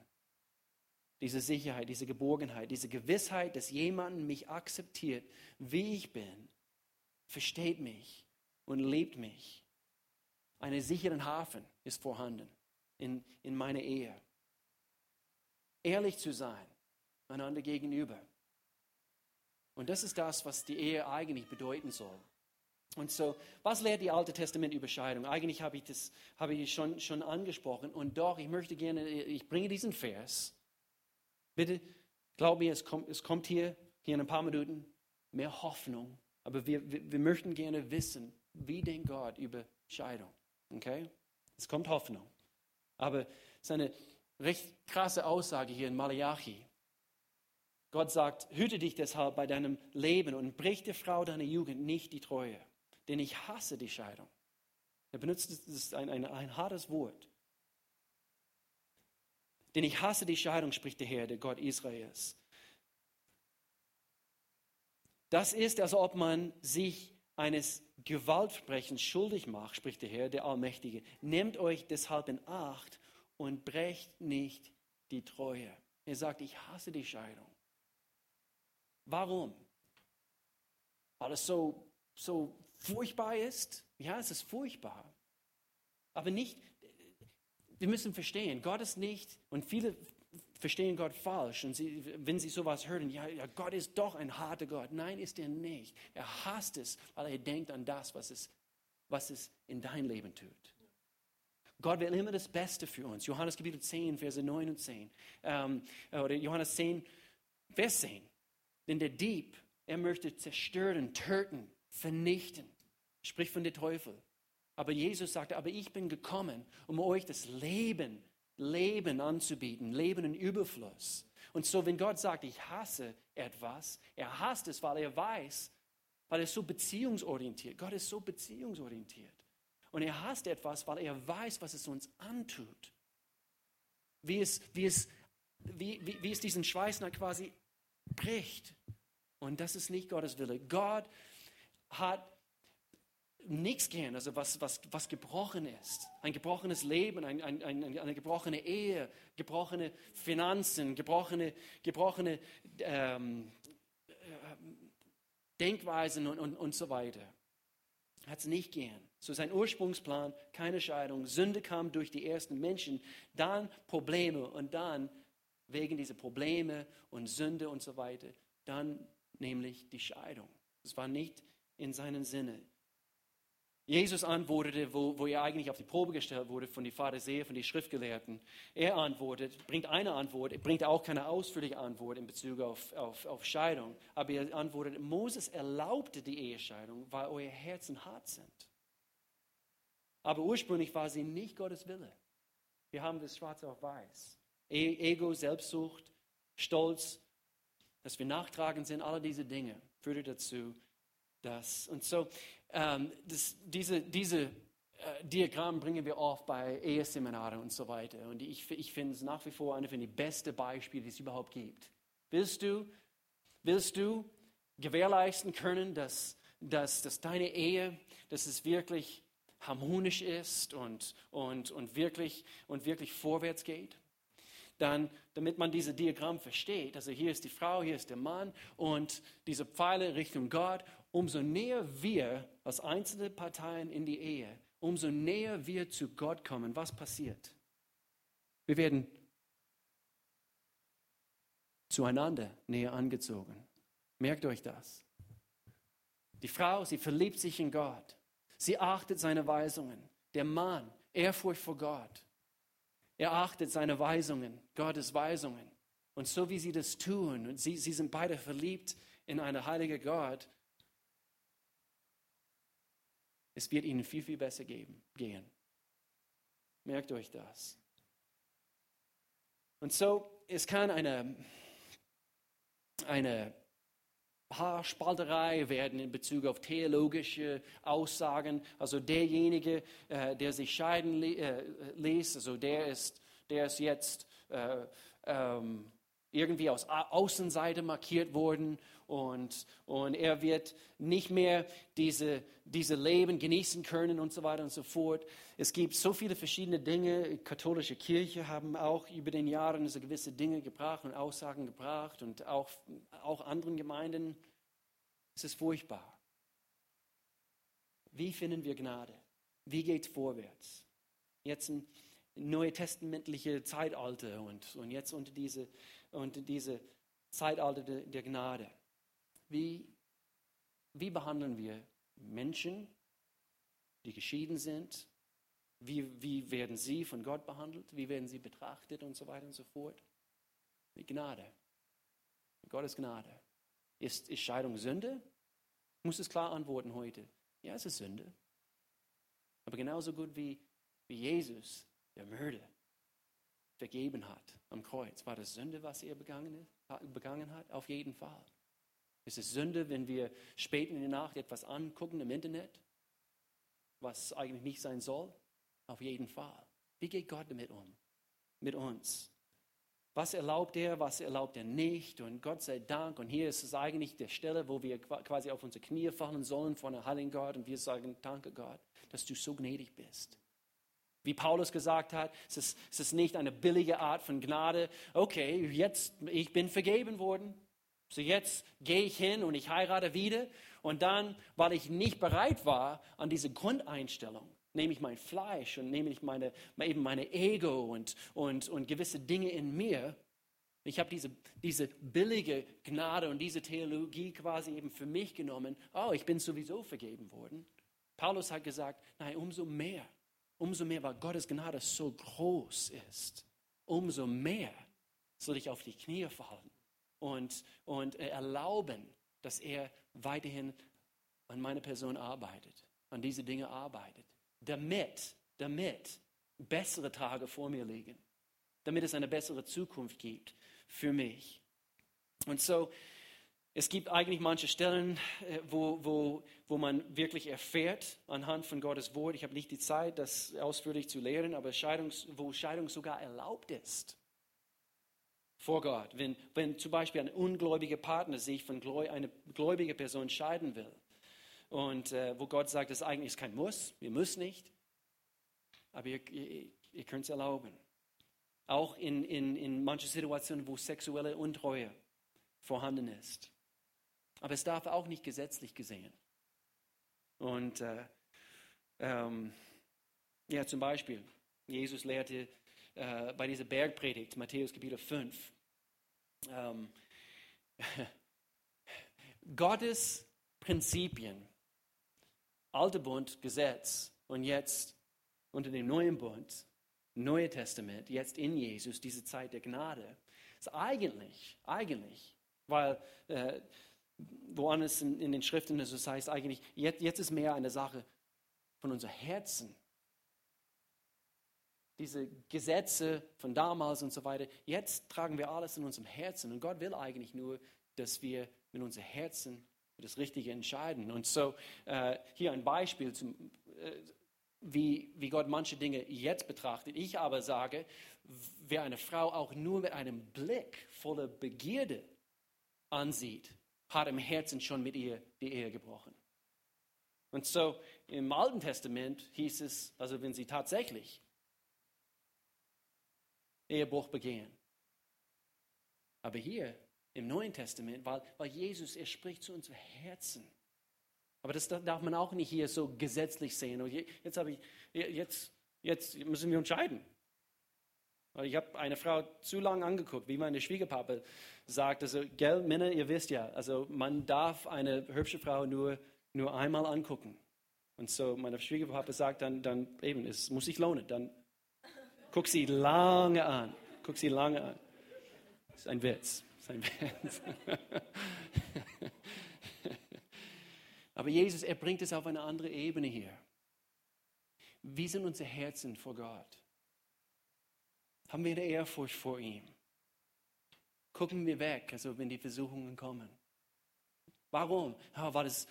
Diese Sicherheit, diese Geborgenheit, diese Gewissheit, dass jemand mich akzeptiert, wie ich bin, versteht mich und liebt mich. Einen sicheren Hafen ist vorhanden in, in meiner Ehe. Ehrlich zu sein, einander gegenüber. Und das ist das, was die Ehe eigentlich bedeuten soll. Und so, was lehrt die Alte Testament über Scheidung? Eigentlich habe ich das habe ich schon, schon angesprochen. Und doch, ich möchte gerne, ich bringe diesen Vers. Bitte, glaub mir, es kommt, es kommt hier, hier in ein paar Minuten mehr Hoffnung. Aber wir, wir, wir möchten gerne wissen, wie denkt Gott über Scheidung. Okay? Es kommt Hoffnung. Aber es ist eine recht krasse Aussage hier in Malachi. Gott sagt, hüte dich deshalb bei deinem Leben und brich der Frau deiner Jugend nicht die Treue, denn ich hasse die Scheidung. Er benutzt ist ein, ein, ein hartes Wort. Denn ich hasse die Scheidung, spricht der Herr, der Gott Israels. Das ist, als ob man sich eines Gewaltverbrechens schuldig macht, spricht der Herr, der Allmächtige. Nehmt euch deshalb in Acht und brecht nicht die Treue. Er sagt, ich hasse die Scheidung. Warum? Weil es so, so furchtbar ist? Ja, es ist furchtbar. Aber nicht, wir müssen verstehen, Gott ist nicht, und viele verstehen Gott falsch. Und sie, wenn sie sowas hören, ja, ja, Gott ist doch ein harter Gott. Nein, ist er nicht. Er hasst es, weil er denkt an das, was es, was es in dein Leben tut. Gott will immer das Beste für uns. Johannes Kapitel 10, Verse 9 und 10. Ähm, oder Johannes 10, Vers 10. Denn der Dieb, er möchte zerstören, töten, vernichten. Spricht von der Teufel. Aber Jesus sagte, aber ich bin gekommen, um euch das Leben, Leben anzubieten, Leben in Überfluss. Und so, wenn Gott sagt, ich hasse etwas, er hasst es, weil er weiß, weil er so beziehungsorientiert. Gott ist so beziehungsorientiert. Und er hasst etwas, weil er weiß, was es uns antut. Wie es, wie es, wie, wie, wie es diesen Schweißnaht quasi bricht. Und das ist nicht Gottes Wille. Gott hat nichts gern, also was, was, was gebrochen ist. Ein gebrochenes Leben, ein, ein, ein, eine gebrochene Ehe, gebrochene Finanzen, gebrochene, gebrochene ähm, äh, Denkweisen und, und, und so weiter. Hat es nicht gern. So sein Ursprungsplan, keine Scheidung. Sünde kam durch die ersten Menschen, dann Probleme und dann wegen dieser Probleme und Sünde und so weiter, dann nämlich die Scheidung. Es war nicht in seinem Sinne. Jesus antwortete, wo, wo er eigentlich auf die Probe gestellt wurde von den Pharisäern, von den Schriftgelehrten. Er antwortet, bringt eine Antwort, er bringt auch keine ausführliche Antwort in Bezug auf, auf, auf Scheidung. Aber er antwortet, Moses erlaubte die Ehescheidung, weil euer Herzen hart sind. Aber ursprünglich war sie nicht Gottes Wille. Wir haben das schwarz auf weiß. E, Ego, Selbstsucht, Stolz, dass wir nachtragend sind, alle diese Dinge führte dazu, dass. Und so, ähm, das, diese, diese äh, Diagramm bringen wir oft bei Eheseminaren und so weiter. Und ich, ich finde es nach wie vor eine von den besten Beispiele, die es überhaupt gibt. Willst du, willst du gewährleisten können, dass, dass, dass deine Ehe, dass es wirklich harmonisch ist und, und, und, wirklich, und wirklich vorwärts geht? Dann, damit man dieses Diagramm versteht, also hier ist die Frau, hier ist der Mann und diese Pfeile Richtung Gott umso näher wir als einzelne Parteien in die Ehe, umso näher wir zu Gott kommen, was passiert? Wir werden zueinander näher angezogen. Merkt euch das. Die Frau, sie verliebt sich in Gott. Sie achtet seine Weisungen. Der Mann, Ehrfurcht vor Gott. Er achtet seine Weisungen, Gottes Weisungen. Und so wie sie das tun, und sie, sie sind beide verliebt in einen heiligen Gott, es wird ihnen viel, viel besser geben, gehen. Merkt euch das. Und so, es kann eine, eine Haarspalterei werden in Bezug auf theologische Aussagen. Also derjenige, äh, der sich scheiden äh, ließ, also der ist, der ist jetzt äh, ähm, irgendwie aus Außenseite markiert worden und, und er wird nicht mehr diese, diese Leben genießen können und so weiter und so fort. Es gibt so viele verschiedene Dinge. Die katholische Kirche haben auch über den Jahren so gewisse Dinge gebracht und Aussagen gebracht und auch, auch anderen Gemeinden. Es ist furchtbar. Wie finden wir Gnade? Wie geht es vorwärts? Jetzt ein neutestamentliche Zeitalter und, und jetzt unter diese und diese Zeitalter der Gnade. Wie, wie behandeln wir Menschen, die geschieden sind? Wie, wie werden sie von Gott behandelt? Wie werden sie betrachtet und so weiter und so fort? Mit Gnade. Mit Gottes Gnade. Ist, ist Scheidung Sünde? Muss es klar antworten heute. Ja, es ist Sünde. Aber genauso gut wie, wie Jesus, der Mörder, vergeben hat am Kreuz. War das Sünde, was er begangen, begangen hat? Auf jeden Fall. Ist es Sünde, wenn wir spät in der Nacht etwas angucken im Internet, was eigentlich nicht sein soll? Auf jeden Fall. Wie geht Gott damit um? Mit uns. Was erlaubt er, was erlaubt er nicht? Und Gott sei Dank, und hier ist es eigentlich der Stelle, wo wir quasi auf unsere Knie fallen sollen vor einem heiligen Gott und wir sagen, danke Gott, dass du so gnädig bist. Wie Paulus gesagt hat, es ist, es ist nicht eine billige Art von Gnade. Okay, jetzt, ich bin vergeben worden. So jetzt gehe ich hin und ich heirate wieder. Und dann, weil ich nicht bereit war an diese Grundeinstellung, nehme ich mein Fleisch und nehme ich meine, eben meine Ego und, und, und gewisse Dinge in mir. Ich habe diese, diese billige Gnade und diese Theologie quasi eben für mich genommen. Oh, ich bin sowieso vergeben worden. Paulus hat gesagt, nein, umso mehr, umso mehr, weil Gottes Gnade so groß ist, umso mehr soll ich auf die Knie fallen und, und erlauben, dass er weiterhin an meiner Person arbeitet, an diese Dinge arbeitet damit, damit bessere Tage vor mir liegen, damit es eine bessere Zukunft gibt für mich. Und so, es gibt eigentlich manche Stellen, äh, wo, wo, wo man wirklich erfährt anhand von Gottes Wort. Ich habe nicht die Zeit, das ausführlich zu lehren, aber Scheidungs, wo Scheidung sogar erlaubt ist vor Gott. Wenn, wenn zum Beispiel ein ungläubiger Partner sich von einer gläubigen Person scheiden will, und äh, wo Gott sagt, das eigentlich ist kein Muss, wir müssen nicht, aber ihr, ihr, ihr könnt es erlauben. Auch in, in, in manchen Situationen, wo sexuelle Untreue vorhanden ist. Aber es darf auch nicht gesetzlich gesehen. Und äh, ähm, ja, zum Beispiel, Jesus lehrte äh, bei dieser Bergpredigt, Matthäus Kapitel 5, ähm, Gottes Prinzipien Alte Bund, Gesetz und jetzt unter dem neuen Bund, Neue Testament, jetzt in Jesus, diese Zeit der Gnade, ist eigentlich, eigentlich, weil äh, woanders in, in, den Schriften das heißt eigentlich, jetzt, jetzt ist mehr eine Sache von unserem Herzen. Diese Gesetze von damals und so weiter, jetzt tragen wir alles in unserem Herzen und Gott will eigentlich nur, dass wir mit unserem Herzen das Richtige entscheiden. Und so äh, hier ein Beispiel, zum, äh, wie, wie Gott manche Dinge jetzt betrachtet. Ich aber sage, wer eine Frau auch nur mit einem Blick voller Begierde ansieht, hat im Herzen schon mit ihr die Ehe gebrochen. Und so im Alten Testament hieß es, also wenn sie tatsächlich Ehebruch begehen. Aber hier im Neuen Testament, weil, weil Jesus, er spricht zu unserem Herzen. Aber das darf man auch nicht hier so gesetzlich sehen. Und jetzt, ich, jetzt, jetzt müssen wir entscheiden. Ich habe eine Frau zu lange angeguckt, wie meine Schwiegerpapa sagt. Also, gell, Männer, ihr wisst ja, also man darf eine hübsche Frau nur, nur einmal angucken. Und so, meine Schwiegerpapa sagt dann, dann eben, es muss sich lohnen. Dann guck sie lange an. Guck sie lange an. Das ist ein Witz sein Wert. Aber Jesus, er bringt es auf eine andere Ebene hier. Wie sind unsere Herzen vor Gott? Haben wir eine Ehrfurcht vor ihm? Gucken wir weg, also wenn die Versuchungen kommen. Warum? Ja, war das,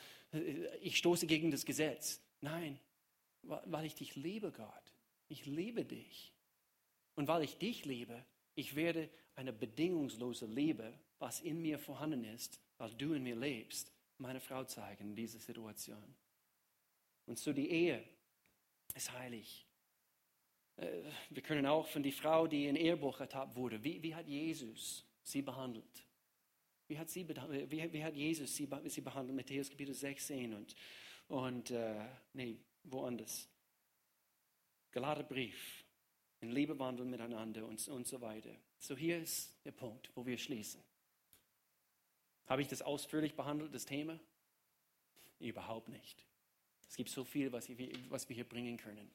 ich stoße gegen das Gesetz. Nein, weil ich dich liebe, Gott. Ich liebe dich. Und weil ich dich liebe, ich werde eine bedingungslose Liebe, was in mir vorhanden ist, weil du in mir lebst, meine Frau zeigen in dieser Situation. Und so die Ehe ist heilig. Äh, wir können auch von der Frau, die in Ehebruch ertappt wurde, wie, wie hat Jesus sie behandelt? Wie hat, sie, wie, wie hat Jesus sie, sie behandelt? Matthäus Kapitel 16 und, und äh, nee, woanders. Galaterbrief, in Liebe wandeln miteinander und, und so weiter. So hier ist der Punkt, wo wir schließen. Habe ich das ausführlich behandelt, das Thema? Überhaupt nicht. Es gibt so viel, was, was wir hier bringen können.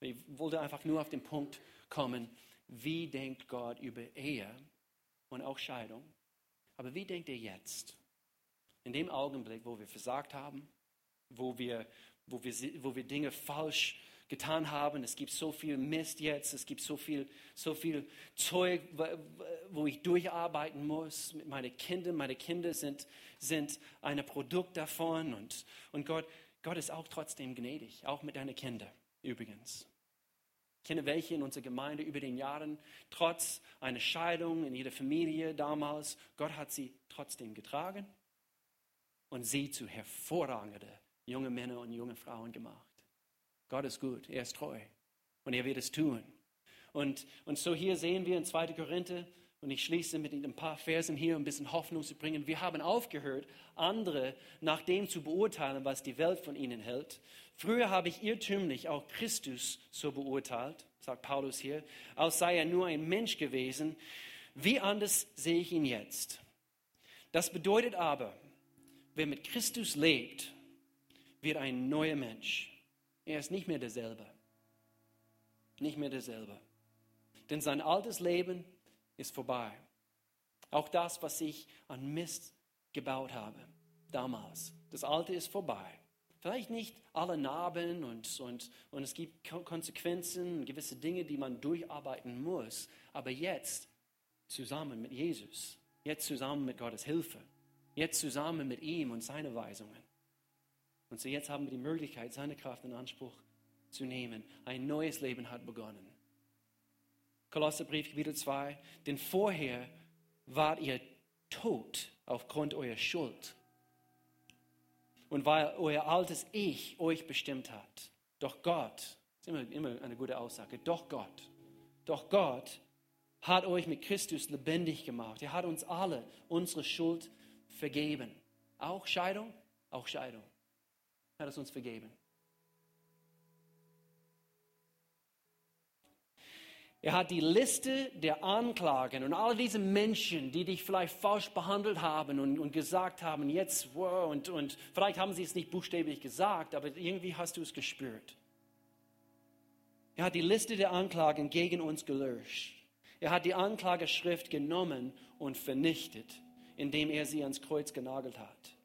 Ich wollte einfach nur auf den Punkt kommen, wie denkt Gott über Ehe und auch Scheidung? Aber wie denkt er jetzt? In dem Augenblick, wo wir versagt haben, wo wir, wo wir, wo wir Dinge falsch getan haben. Es gibt so viel Mist jetzt, es gibt so viel, so viel Zeug, wo ich durcharbeiten muss mit meinen Kindern. Meine Kinder sind, sind ein Produkt davon und, und Gott, Gott ist auch trotzdem gnädig, auch mit deinen Kindern übrigens. Ich kenne welche in unserer Gemeinde über den Jahren, trotz einer Scheidung in ihrer Familie damals, Gott hat sie trotzdem getragen und sie zu hervorragenden jungen Männern und jungen Frauen gemacht. Gott ist gut, er ist treu und er wird es tun. Und, und so hier sehen wir in 2. Korinther, und ich schließe mit ein paar Versen hier, um ein bisschen Hoffnung zu bringen. Wir haben aufgehört, andere nach dem zu beurteilen, was die Welt von ihnen hält. Früher habe ich irrtümlich auch Christus so beurteilt, sagt Paulus hier, als sei er nur ein Mensch gewesen. Wie anders sehe ich ihn jetzt? Das bedeutet aber, wer mit Christus lebt, wird ein neuer Mensch. Er ist nicht mehr derselbe. Nicht mehr derselbe. Denn sein altes Leben ist vorbei. Auch das, was ich an Mist gebaut habe damals. Das Alte ist vorbei. Vielleicht nicht alle Narben und, und, und es gibt Konsequenzen, gewisse Dinge, die man durcharbeiten muss. Aber jetzt zusammen mit Jesus, jetzt zusammen mit Gottes Hilfe, jetzt zusammen mit ihm und seinen Weisungen, und so jetzt haben wir die Möglichkeit, seine Kraft in Anspruch zu nehmen. Ein neues Leben hat begonnen. Kolosserbrief, Kapitel 2. Denn vorher wart ihr tot aufgrund eurer Schuld. Und weil euer altes Ich euch bestimmt hat. Doch Gott, ist immer, immer eine gute Aussage, doch Gott, doch Gott hat euch mit Christus lebendig gemacht. Er hat uns alle unsere Schuld vergeben. Auch Scheidung, auch Scheidung hat es uns vergeben. Er hat die Liste der Anklagen und all diese Menschen, die dich vielleicht falsch behandelt haben und, und gesagt haben, jetzt, wow, und, und vielleicht haben sie es nicht buchstäblich gesagt, aber irgendwie hast du es gespürt. Er hat die Liste der Anklagen gegen uns gelöscht. Er hat die Anklageschrift genommen und vernichtet, indem er sie ans Kreuz genagelt hat.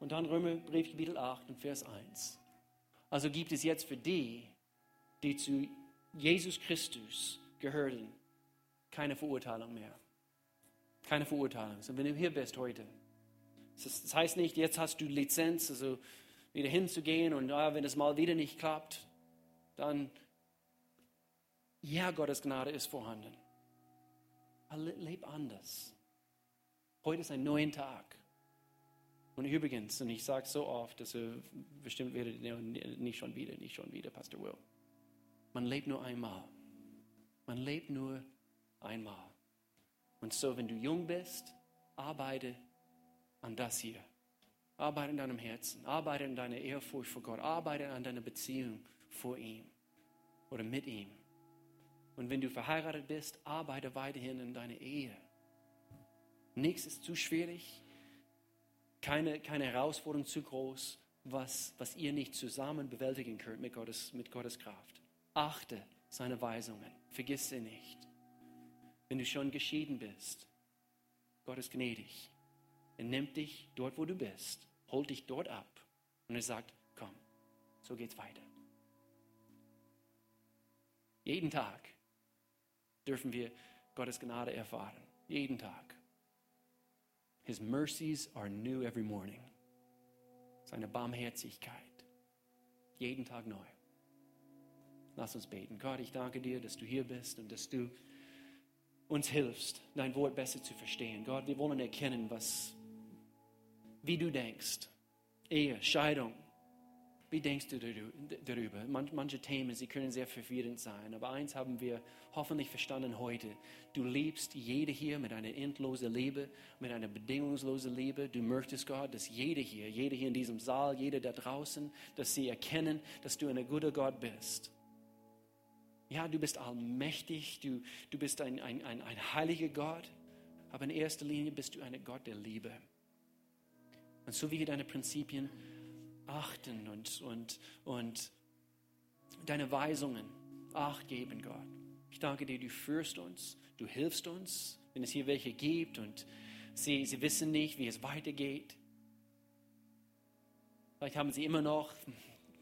Und dann Römerbrief Kapitel 8 und Vers 1. Also gibt es jetzt für die, die zu Jesus Christus gehören, keine Verurteilung mehr. Keine Verurteilung. Und wenn du hier bist heute, das heißt nicht, jetzt hast du Lizenz, also wieder hinzugehen und ja, wenn es mal wieder nicht klappt, dann ja, Gottes Gnade ist vorhanden. Leb anders. Heute ist ein neuer Tag. Und übrigens, und ich sage so oft, dass ihr bestimmt werdet, nicht schon wieder, nicht schon wieder, Pastor Will. Man lebt nur einmal. Man lebt nur einmal. Und so, wenn du jung bist, arbeite an das hier. Arbeite in deinem Herzen, arbeite in deiner Ehrfurcht vor Gott, arbeite an deiner Beziehung vor ihm oder mit ihm. Und wenn du verheiratet bist, arbeite weiterhin in deiner Ehe. Nichts ist zu schwierig, keine, keine Herausforderung zu groß, was, was ihr nicht zusammen bewältigen könnt mit Gottes, mit Gottes Kraft. Achte seine Weisungen, vergiss sie nicht. Wenn du schon geschieden bist, Gott ist gnädig. Er nimmt dich dort, wo du bist, holt dich dort ab und er sagt, komm, so geht's weiter. Jeden Tag dürfen wir Gottes Gnade erfahren. Jeden Tag. His mercies are new every morning. Seine Barmherzigkeit. Jeden Tag neu. Lass uns beten. Gott, ich danke dir, dass du hier bist und dass du uns hilfst, dein Wort besser zu verstehen. Gott, wir wollen erkennen, was, wie du denkst. Ehe, Scheidung, wie denkst du darüber? Manche Themen, sie können sehr verwirrend sein, aber eins haben wir hoffentlich verstanden heute. Du liebst jede hier mit einer endlosen Liebe, mit einer bedingungslosen Liebe. Du möchtest Gott, dass jede hier, jede hier in diesem Saal, jede da draußen, dass sie erkennen, dass du ein guter Gott bist. Ja, du bist allmächtig, du, du bist ein, ein, ein, ein heiliger Gott, aber in erster Linie bist du ein Gott der Liebe. Und so wie deine Prinzipien achten und, und, und deine Weisungen acht geben, Gott. Ich danke dir, du führst uns, du hilfst uns, wenn es hier welche gibt und sie, sie wissen nicht, wie es weitergeht. Vielleicht haben sie immer noch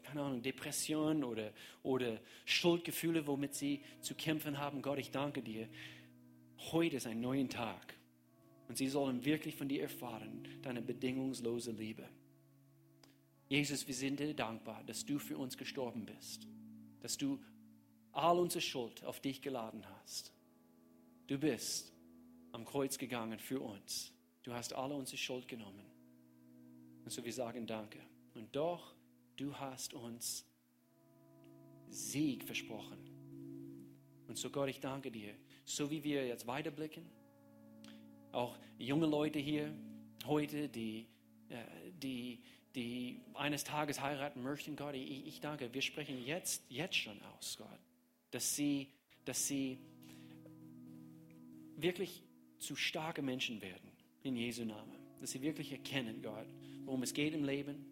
keine Ahnung, Depressionen oder, oder Schuldgefühle, womit sie zu kämpfen haben. Gott, ich danke dir. Heute ist ein neuer Tag. Und sie sollen wirklich von dir erfahren, deine bedingungslose Liebe. Jesus, wir sind dir dankbar, dass du für uns gestorben bist, dass du all unsere Schuld auf dich geladen hast. Du bist am Kreuz gegangen für uns. Du hast alle unsere Schuld genommen. Und so wir sagen Danke. Und doch, du hast uns Sieg versprochen. Und so Gott, ich danke dir, so wie wir jetzt weiterblicken, auch junge Leute hier heute, die, äh, die die eines Tages heiraten möchten, Gott, ich, ich danke, wir sprechen jetzt, jetzt schon aus, Gott, dass sie, dass sie wirklich zu starke Menschen werden, in Jesu Namen. Dass sie wirklich erkennen, Gott, worum es geht im Leben,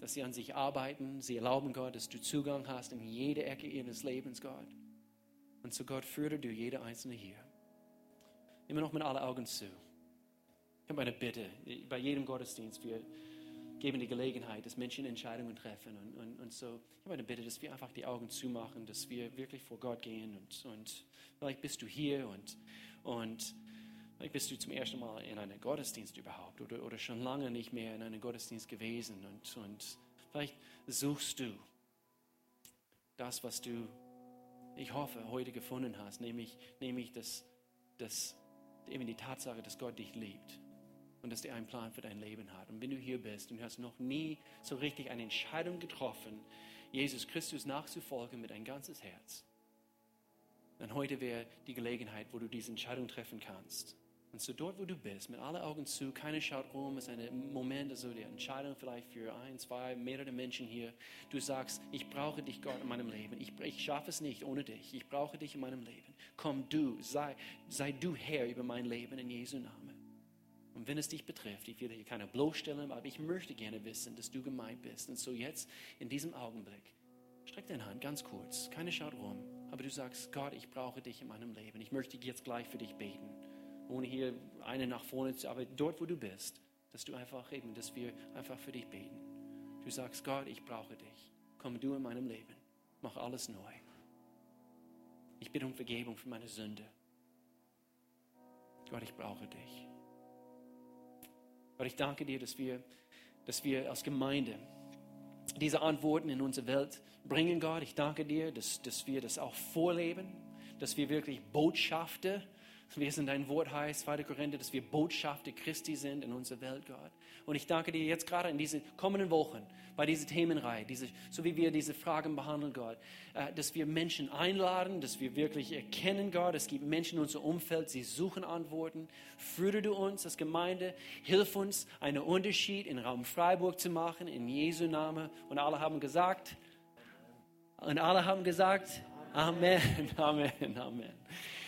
dass sie an sich arbeiten, sie erlauben, Gott, dass du Zugang hast in jede Ecke ihres Lebens, Gott. Und zu Gott führe du jede Einzelne hier. Immer noch mit allen Augen zu. Ich habe eine Bitte, bei jedem Gottesdienst, wir geben die Gelegenheit, dass Menschen Entscheidungen treffen. Und, und, und so, ich meine bitte, dass wir einfach die Augen zumachen, dass wir wirklich vor Gott gehen. Und, und vielleicht bist du hier und, und vielleicht bist du zum ersten Mal in einem Gottesdienst überhaupt oder, oder schon lange nicht mehr in einem Gottesdienst gewesen. Und, und vielleicht suchst du das, was du, ich hoffe, heute gefunden hast, nämlich, nämlich das, das, eben die Tatsache, dass Gott dich liebt und dass er einen Plan für dein Leben hat. Und wenn du hier bist und du hast noch nie so richtig eine Entscheidung getroffen, Jesus Christus nachzufolgen mit dein ganzes Herz, dann heute wäre die Gelegenheit, wo du diese Entscheidung treffen kannst. Und so dort, wo du bist, mit allen Augen zu, keiner schaut rum, es ist ein Moment, also die Entscheidung vielleicht für ein, zwei, mehrere Menschen hier. Du sagst, ich brauche dich, Gott, in meinem Leben. Ich, ich schaffe es nicht ohne dich. Ich brauche dich in meinem Leben. Komm du, sei, sei du Herr über mein Leben in Jesu Namen. Und wenn es dich betrifft, ich will hier keine bloßstellen, aber ich möchte gerne wissen, dass du gemeint bist. Und so jetzt, in diesem Augenblick, streck deine Hand ganz kurz, keine schaut rum, aber du sagst, Gott, ich brauche dich in meinem Leben. Ich möchte jetzt gleich für dich beten. Ohne hier eine nach vorne zu, aber dort, wo du bist, dass du einfach eben, dass wir einfach für dich beten. Du sagst, Gott, ich brauche dich. Komm du in meinem Leben. Mach alles neu. Ich bitte um Vergebung für meine Sünde. Gott, ich brauche dich. Gott, ich danke dir, dass wir, dass wir als Gemeinde diese Antworten in unsere Welt bringen, Gott. Ich danke dir, dass, dass wir das auch vorleben, dass wir wirklich Botschafter wie es in dein Wort heißt, 2. Korinther, dass wir Botschafter Christi sind in unserer Welt, Gott. Und ich danke dir jetzt gerade in diesen kommenden Wochen, bei dieser Themenreihe, diese, so wie wir diese Fragen behandeln, Gott, äh, dass wir Menschen einladen, dass wir wirklich erkennen, Gott, es gibt Menschen in unserem Umfeld, sie suchen Antworten. Führe du uns als Gemeinde, hilf uns, einen Unterschied in Raum Freiburg zu machen, in Jesu Namen. Und alle haben gesagt, und alle haben gesagt, Amen, Amen, Amen.